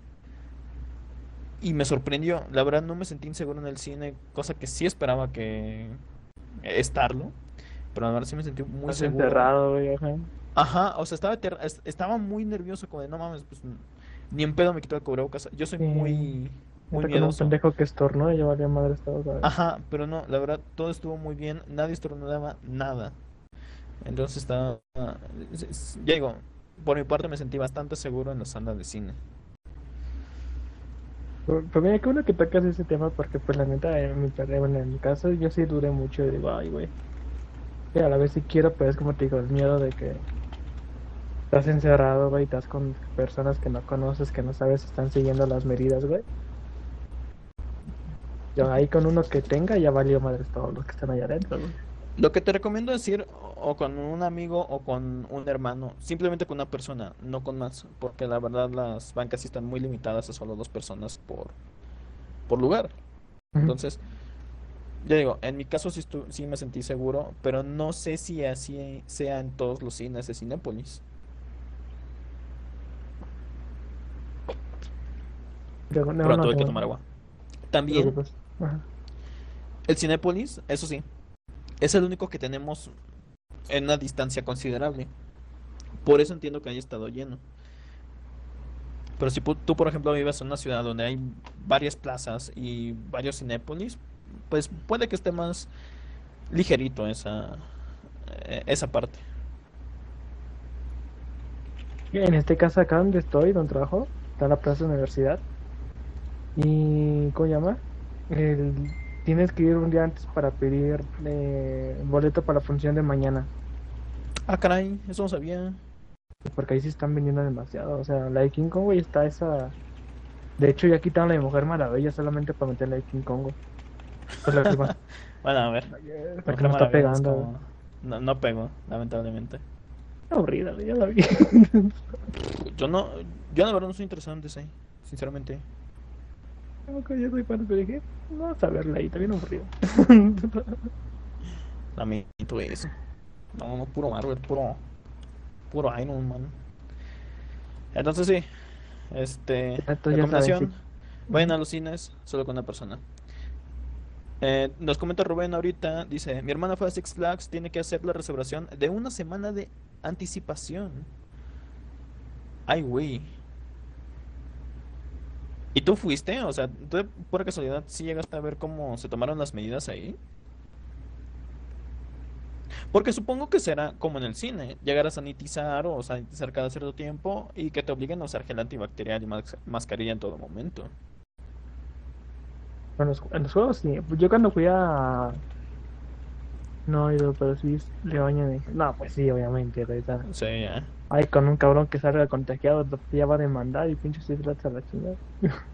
y me sorprendió. La verdad no me sentí inseguro en el cine, cosa que sí esperaba que estarlo, pero la verdad sí me sentí muy Estás seguro. encerrado, güey, ajá. O sea, estaba, estaba muy nervioso, como de no mames, pues ni en pedo me quito el cubrebocas. Yo soy Sí. muy, muy con un pendejo que estornó y ya valía madre estaba. Ajá, pero no, la verdad, todo estuvo muy bien, nadie estornudaba nada. Entonces estaba, es- es- ya digo, por mi parte me sentí bastante seguro en la sala de cine. Pues mira, qué bueno que tocas ese tema porque pues la neta en mi, bueno, en mi caso yo sí duré mucho y digo, ay güey. A la vez sí quiero, pero es como te digo, el miedo de que estás encerrado, güey, estás con personas que no conoces, que no sabes si están siguiendo las medidas, güey. Yo ahí con uno que tenga ya valió madres todos los que están allá adentro, güey. Lo que te recomiendo es ir o con un amigo o con un hermano, simplemente con una persona, no con más, porque la verdad las bancas sí están muy limitadas a solo dos personas por, por lugar. Entonces, ya digo, en mi caso sí, sí me sentí seguro, pero no sé si así sea en todos los cines de Cinépolis. Pero, no, pero no, tuve que tomar agua. También el Cinépolis, eso sí, es el único que tenemos en una distancia considerable. Por eso entiendo que haya estado lleno. Pero si tú, por ejemplo, vives en una ciudad donde hay varias plazas y varios Cinépolis, pues puede que esté más ligerito esa, eh, esa parte. En este caso acá donde estoy, donde trabajo, está la plaza universidad. Y, ¿cómo llama? El, tienes que ir un día antes para pedir eh, boleto para la función de mañana. Ah, caray, eso no sabía. Porque ahí sí están vendiendo demasiado. O sea, la de King Kong, güey, está esa. De hecho, ya quitaron la de Mujer Maravilla solamente para meter la de King Kong. Es la última. Bueno, a ver. La Mujer que no está es pegando. como- No, no pegó, lamentablemente. Aburrida, ya la vi. Yo no, yo la verdad no soy interesado en DC, sinceramente. Yo soy pero dije, vamos a verla ahí, está bien aburrida. Lamento eso. No, no, puro Marvel, puro, puro Iron Man. Entonces sí, este, Entonces saben, recomendación, sí. vayan a los cines solo con una persona. Eh, nos comenta Rubén ahorita, dice, mi hermana fue a Six Flags, tiene que hacer la reservación de una semana de anticipación. Ay, güey. ¿Y tú fuiste? O sea, ¿tú por casualidad sí llegaste a ver cómo se tomaron las medidas ahí? Porque supongo que será como en el cine, llegar a sanitizar o sanitizar cada cierto tiempo y que te obliguen a usar gel antibacterial y mas- mascarilla en todo momento. En los, en los juegos sí. Yo cuando fui a. No pero sí le bañan y no, pues sí, obviamente. ahorita. Sí, ya. Ay, con un cabrón que salga contagiado, ya va a demandar y pinche se trata a la chingada.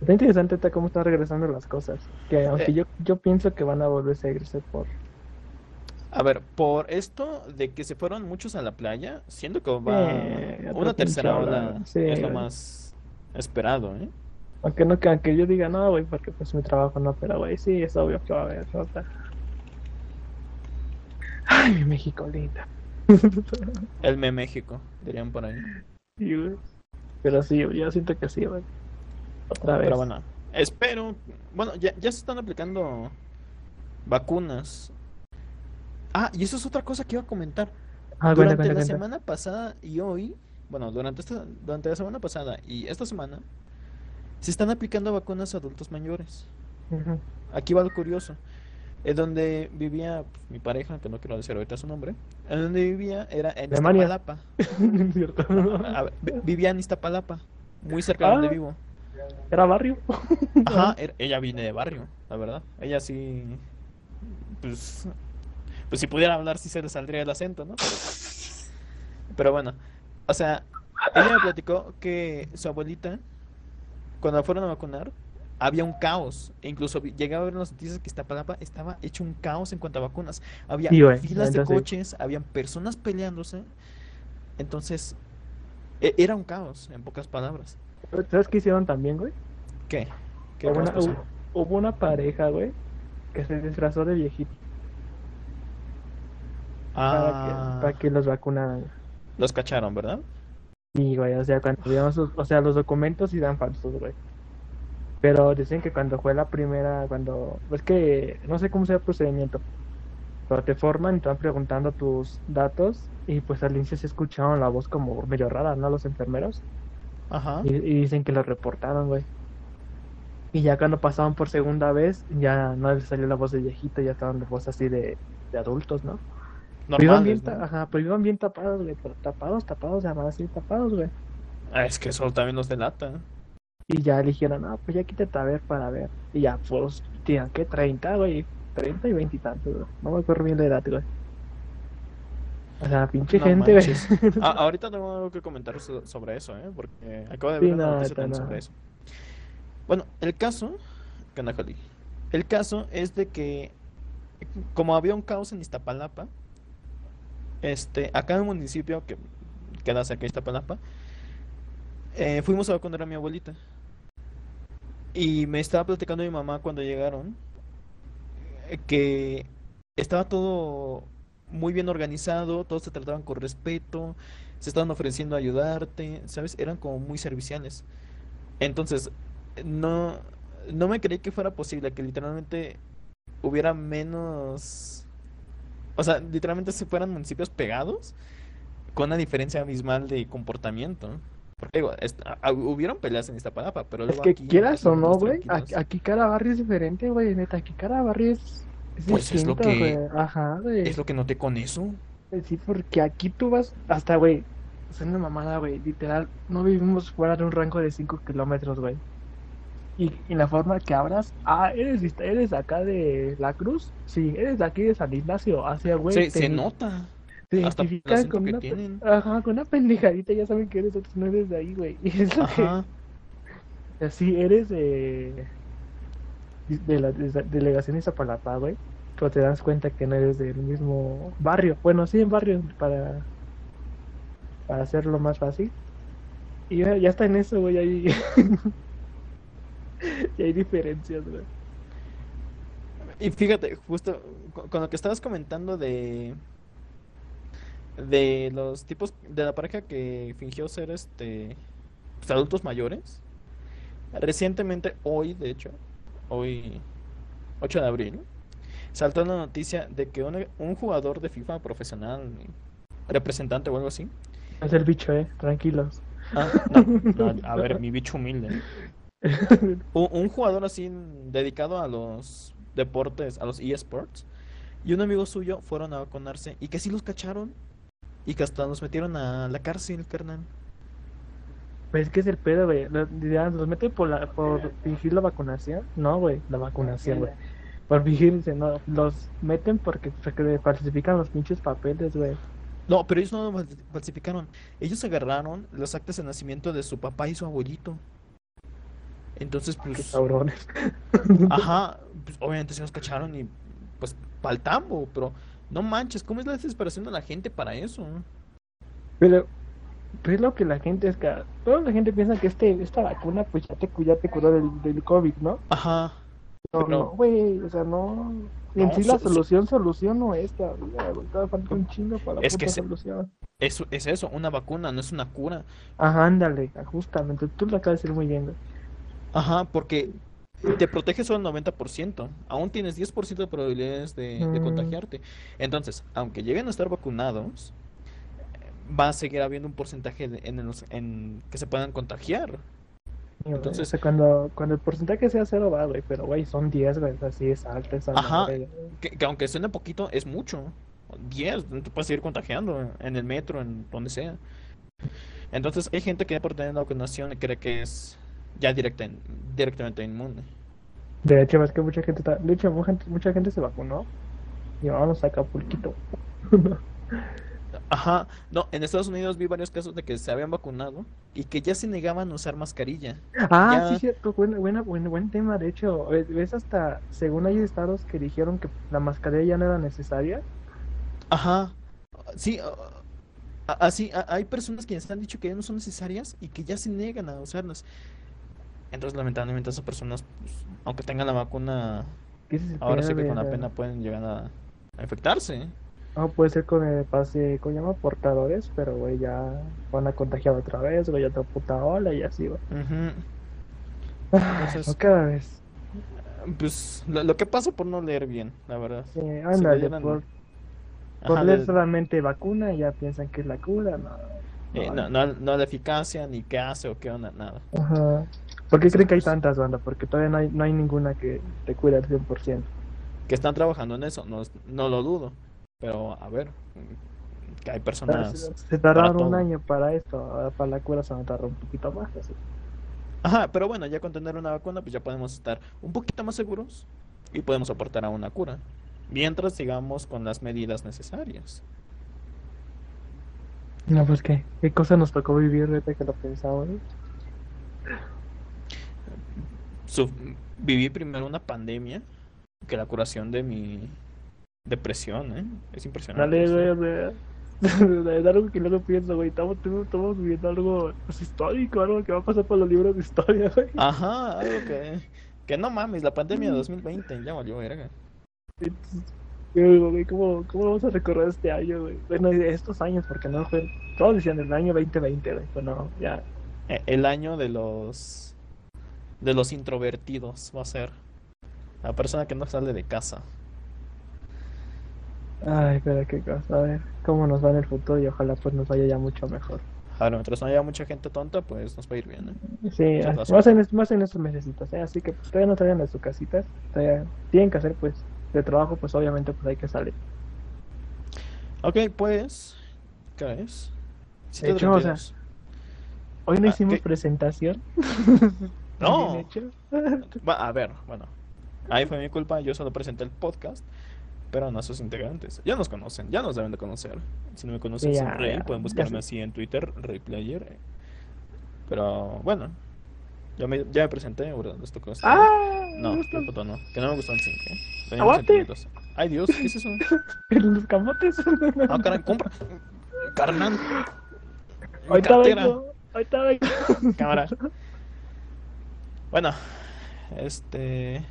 Está interesante está cómo están regresando las cosas. Que aunque Eh. yo, yo pienso que van a volverse a irse por. A ver, por esto de que se fueron muchos a la playa, siento que va Eh, una tercera ola. Sí, es lo más esperado, ¿eh? Aunque no que aunque yo diga no, güey, porque pues mi trabajo no, pero güey, sí, es obvio que va a haber otra. Ay, mi México linda. El me México, dirían por ahí. Sí, güey. Pero sí, yo siento que sí, güey. Otra vez. Pero bueno, espero. Bueno, ya, ya se están aplicando vacunas. Ah, y eso es otra cosa que iba a comentar. Ah, cuenta, Durante cuenta, la cuenta. semana pasada y hoy, bueno, durante esta, durante la semana pasada y esta semana, se están aplicando vacunas a adultos mayores. Aquí va lo curioso. En donde vivía pues, mi pareja, que no quiero decir ahorita su nombre, en donde vivía era en Alemania. Iztapalapa. Cierto. A vivía en Iztapalapa, muy cerca de donde Ah. vivo. Era barrio. Ajá, ella viene de barrio, la verdad. Ella sí, pues, pues si pudiera hablar sí se le saldría el acento, ¿no? Pero, pero bueno, o sea, ella me platicó que su abuelita, cuando fueron a vacunar, había un caos. E incluso llegaba a ver las noticias que Iztapalapa estaba hecho un caos en cuanto a vacunas. Había Sí, güey, filas de coches, habían personas peleándose. Entonces, e- era un caos, en pocas palabras. ¿Sabes qué hicieron también, güey? ¿Qué? ¿Qué Hubo una, pasó? hubo, hubo una pareja, güey, que se disfrazó de viejito para que, Ah, para que los vacunaran. los cacharon, ¿verdad? Y, güey, o sea, cuando vieron sus, o sea, los documentos sí dan falsos, güey. Pero dicen que cuando fue la primera, cuando, es que no sé cómo sea el procedimiento, pero te forman y te van preguntando tus datos y pues al inicio se escucharon la voz como medio rara, ¿no? Los enfermeros. Ajá. Y, y dicen que lo reportaron, güey. Y ya cuando pasaban por segunda vez, ya no les salió la voz de viejito, ya estaban la voz así de, de adultos, ¿no? Pero iban bien, Normales, ¿no? ajá, pero iban bien tapados, güey, pero tapados, tapados, además así tapados, güey. Ah, es que eso también los delata. Y ya eligieron, ah, pues ya quítate a ver para ver. Y ya, pues, tío, ¿qué? 30, güey. 30 y 20 y tantos, güey. No me acuerdo bien la edad, güey. O sea, pinche No gente, güey. Ah, ahorita tengo algo que comentar so- sobre eso, ¿eh? Porque acabo de Sí, ver una no, noticia también sobre eso. Bueno, el caso. El caso es de que, como había un caos en Iztapalapa, este, acá en el municipio que queda cerca de Iztapalapa, eh, fuimos a vacunar a mi abuelita. Y me estaba platicando mi mamá cuando llegaron eh, que estaba todo muy bien organizado, todos se trataban con respeto, se estaban ofreciendo a ayudarte, ¿sabes? Eran como muy serviciales. Entonces, no, no me creí que fuera posible que literalmente hubiera menos... O sea, literalmente se fueran municipios pegados con una diferencia abismal de comportamiento. Porque digo, hubieron peleas en Iztapalapa, pero Es que aquí quieras o no, güey, aquí, aquí cada barrio es diferente, güey, neta, aquí cada barrio es, es Pues es lo que- güey. Ajá, güey. Es lo que noté con eso. Sí, porque aquí tú vas hasta, güey, es una mamada, güey, literal, no vivimos fuera de un rango de 5 kilómetros, güey. Y, y la forma que hablas, ah, eres, eres acá de La Cruz, sí, eres de aquí de San Ignacio, hacia, güey, Se, se nota. el identifican con una, pe- tienen. ajá, con una pendejadita, ya saben que eres otro, no eres de ahí, güey. Y es lo Ajá. que, así, eres de, de la de la delegación de Iztapalapa, güey, pero te das cuenta que no eres del mismo barrio, bueno, sí, en barrio, para, para hacerlo más fácil. Y ya, ya está en eso, güey, ahí. y hay diferencias, güey. Y fíjate, justo con, lo que estabas comentando de de los tipos de la pareja que fingió ser este pues, adultos mayores. Recientemente, hoy, de hecho, hoy 8 de abril, saltó la noticia de que un, un jugador de FIFA profesional, representante o algo así. Es el bicho, eh, tranquilos. Ah, no, no, a ver, mi bicho humilde. Un, un jugador así dedicado a los deportes, a los eSports, y un amigo suyo fueron a vacunarse y que sí los cacharon y que hasta los metieron a la cárcel, carnal. Pues es que es el pedo, güey. Los, ¿los meten por, la, por fingir la vacunación? No, güey, la vacunación, güey. Por fingirse, no. Los meten porque, falsifican los pinches papeles, güey. No, pero ellos no lo fal- falsificaron. Ellos agarraron los actas de nacimiento de su papá y su abuelito. Entonces, Qué pues, cabrones. ajá, pues, obviamente se los cacharon y pues pa'l tambo, pero no manches, ¿cómo es la desesperación de la gente para eso? Pero, pero es lo que la gente es que toda la gente piensa que este esta vacuna pues ya te, ya te curó del, del COVID, ¿no? Ajá. No, no, güey, o sea, no. En No, sí la so- so- solución, solución no es todavía, güey. Todavía falta un chingo para la Es que se- solución. Eso es eso, una vacuna, no es una cura. Ajá, ándale, justamente. Tú lo acabas de decir muy bien, güey. Ajá, porque te protege solo el 90%. Aún tienes 10% de probabilidades de, de Mm. contagiarte. Entonces, aunque lleguen a estar vacunados, va a seguir habiendo un porcentaje de- en, los- en que se puedan contagiar. Entonces, Entonces- o sea, cuando, cuando el porcentaje sea cero va, güey, pero güey, son 10, güey, así es alta esa Ajá. madre, güey. Que, que aunque suene poquito, es mucho. 10, te puedes seguir contagiando en el metro, en donde sea. Entonces, hay gente que por tener la vacunación cree que es ya directa, directamente inmune. De hecho, es que mucha gente está, de hecho, mucha gente, mucha gente se vacunó y vamos a Acapulquito. Ajá, no, en Estados Unidos vi varios casos de que se habían vacunado y que ya se negaban a usar mascarilla. Ah, Ya- sí, cierto, buena, buena, buen, buen tema, de hecho, ves hasta, según hay estados que dijeron que la mascarilla ya no era necesaria. Ajá, sí, así, hay personas que les han dicho que ya no son necesarias y que ya se niegan a usarlas. Entonces, lamentablemente, esas personas, pues, aunque tengan la vacuna, ¿Qué es el ahora sí que con la pena pueden llegar a, a infectarse. No, puede ser con el pase, ¿cómo llama? Portadores, pero güey, ya van a contagiar otra vez, güey, otra puta ola y así, güey. Entonces- no cada vez. Pues lo, lo que pasa por no leer bien, la verdad. Sí, ándale, leyeran- por, por Ajá, leer de- solamente vacuna ya piensan que es la cura, no. eh, no, no, no la eficacia, ni qué hace o qué onda, nada. Ajá. ¿Por qué creen que hay tantas bandas? Porque todavía no hay, no hay ninguna que te cuide al 100%. Que están trabajando en eso, no, no lo dudo. Pero a ver, que hay personas. se, se tardaron un todo. año para esto, ahora para la cura se van a tardar un poquito más. Así. Ajá, pero bueno, ya con tener una vacuna, pues ya podemos estar un poquito más seguros y podemos aportar a una cura. Mientras sigamos con las medidas necesarias. No, pues qué, qué cosa nos tocó vivir ahorita que lo pensamos. ¿No? Su- viví primero una pandemia que la curación de mi depresión, ¿eh? Es impresionante. Dale, güey, es algo que luego pienso, güey, estamos, estamos viviendo algo pues, histórico, algo que va a pasar por los libros de historia, güey. Ajá, algo que, que no mames, la pandemia de 2020 ya valió verga. Güey, ¿cómo, ¿Cómo vamos a recordar este año, güey? Bueno, estos años, porque no fue. Todos decían el año 2020, güey. Pues no, ya. Eh, El año de los de los introvertidos va a ser la persona que no sale de casa. Ay, pero qué cosa. A ver, ¿cómo nos va en el futuro? Y ojalá pues nos vaya ya mucho mejor. Ahora, mientras no haya mucha gente tonta, pues nos va a ir bien, ¿eh? Sí, ah, más en, más en estos mesecitos, ¿eh? Así que pues, todavía no salgan de sus casitas. Todavía tienen que hacer, pues, de trabajo, pues obviamente pues hay que salir. Ok, pues, ¿qué es? De hecho, o sea, 7:32. Hoy no Ah, hicimos ¿qué? presentación. No. A ver, bueno, ahí fue mi culpa, yo solo presenté el podcast, pero no a sus integrantes. Ya nos conocen, ya nos deben de conocer. Si no me conocen, ya, Rey, ya, pueden buscarme así en Twitter, RayPlayer. Pero bueno, ya me, ya me presenté, ¿verdad? Les tocó este- ¡Ah! No, no, que no me gustó el 5, ¿eh? ¡Aguante! Ay Dios, ¿qué es eso? los camotes. Ah, caray, compra. Carnal. Ahorita vengo. Ahorita vengo. Cámara. Bueno, este.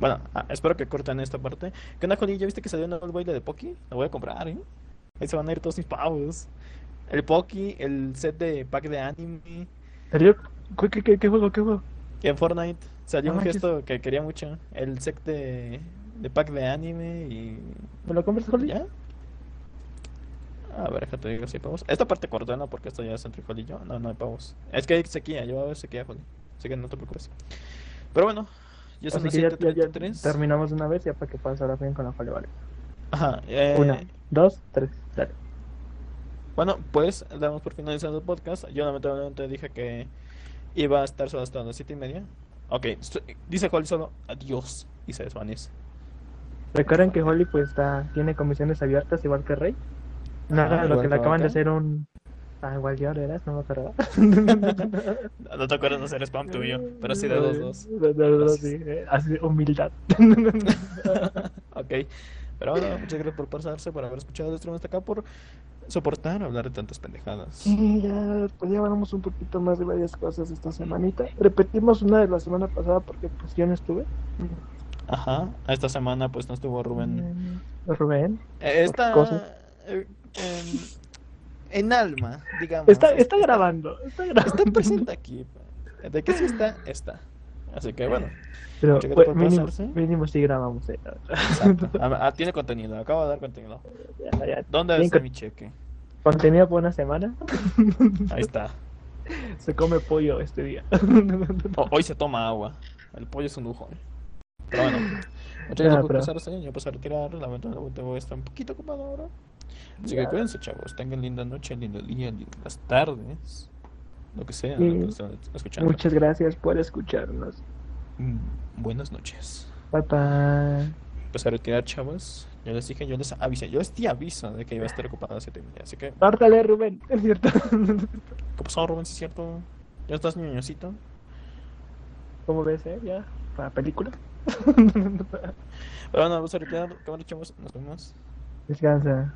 Bueno, ah, espero que corten esta parte. ¿Qué onda, Juli? ¿Ya viste que salió un nuevo baile de Poki? Lo voy a comprar, ¿eh? Ahí se van a ir todos mis pavos. El Poki, el set de pack de anime. ¿Serio? ¿Qué, qué, qué, qué juego? ¿Qué juego? En Fortnite salió No un manches. gesto que quería mucho. El set de, de pack de anime y. ¿Me lo compras, Juli? ¿Ya? A ver, déjate digo si hay pavos. Esta parte cordona porque esto ya es entre Juli y yo. No, no hay pavos. Es que hay sequía, yo voy a ver sequía, Juli. Así que no te preocupes. Pero bueno, ya son las que ya, ya, ya 7:33. terminamos una vez ya para que puedas hablar bien con la Jole, vale. Ajá. eh, Una, dos, tres, dale. Bueno, pues damos por finalizado el podcast. Yo lamentablemente dije que iba a estar solo hasta las 7 y media. Ok, dice Juli solo adiós y se desvanece. Recuerden que Holly pues está, tiene comisiones abiertas igual que Rey. No Ah, lo que le acaban de hacer un... Ah, igual yo, ¿eras? No me acuerdo. No te acuerdas de hacer spam tuyo, pero sí de los dos. De dos, Gracias. sí. eh, Así, humildad. ok. Pero bueno, muchas gracias por pasarse, por haber escuchado stream hasta acá, por soportar hablar de tantas pendejadas. Sí, ya, pues ya hablamos un poquito más de varias cosas esta semanita. Repetimos una de la semana pasada porque pues yo no estuve. Ajá. Esta semana pues no estuvo Rubén. Mm, Rubén. Eh, Está cosa. En, en alma, digamos. Está, Es- está grabando. Está grabando. Está presente aquí. De que sí está, está. Así que bueno. Pero pues, mínimo, pasarse. mínimo sí grabamos. Eh. Exacto. Ah, ah, tiene contenido, acabo de dar contenido. Ya, ya. ¿Dónde está mi cheque? Contenido por una semana. Ahí está. Se come pollo este día. Oh, hoy se toma agua. El pollo es un lujo. Pero bueno. Muchas gracias por pero- pasarse. Yo paso a retirar. Lamentablemente voy a estar un poquito ocupado ahora. Así que cuídense, chavos. Tengan linda noche, lindo día, lindas tardes. Lo que sea, Sí. lo que estén escuchando. Muchas gracias por escucharnos. Mm, Buenas noches. Bye bye. Pues a retirar, chavos. Yo les dije, yo les avisé. Yo les di aviso de que iba a estar ocupado a las 7 y media. Así que, Pártale, Rubén. Es cierto. ¿qué pasó, Rubén? Si es cierto. ¿Ya estás ñoñosito? ¿Cómo ves, eh? Ya. Para película. Pero bueno, vamos a retirar. Cámara, chavos. Nos vemos. Descansa.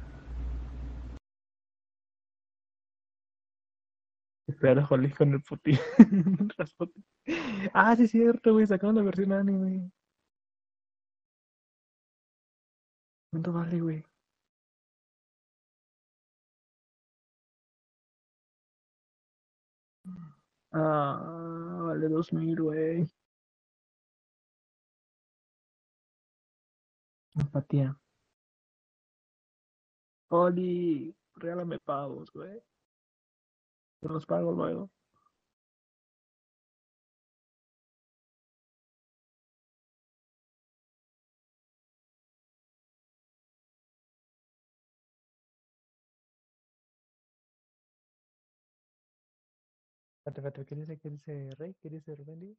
Espera, Jolly, con el puti. Las fotos. ah, sí, es cierto, güey. Sacaron la versión anime. ¿Cuánto vale, güey? Ah, vale dos mil, güey. Empatía. Oli, regálame pavos, güey. Te los pago luego. Espérate, espérate, ¿qué dice, Rey? ¿Qué Rubén?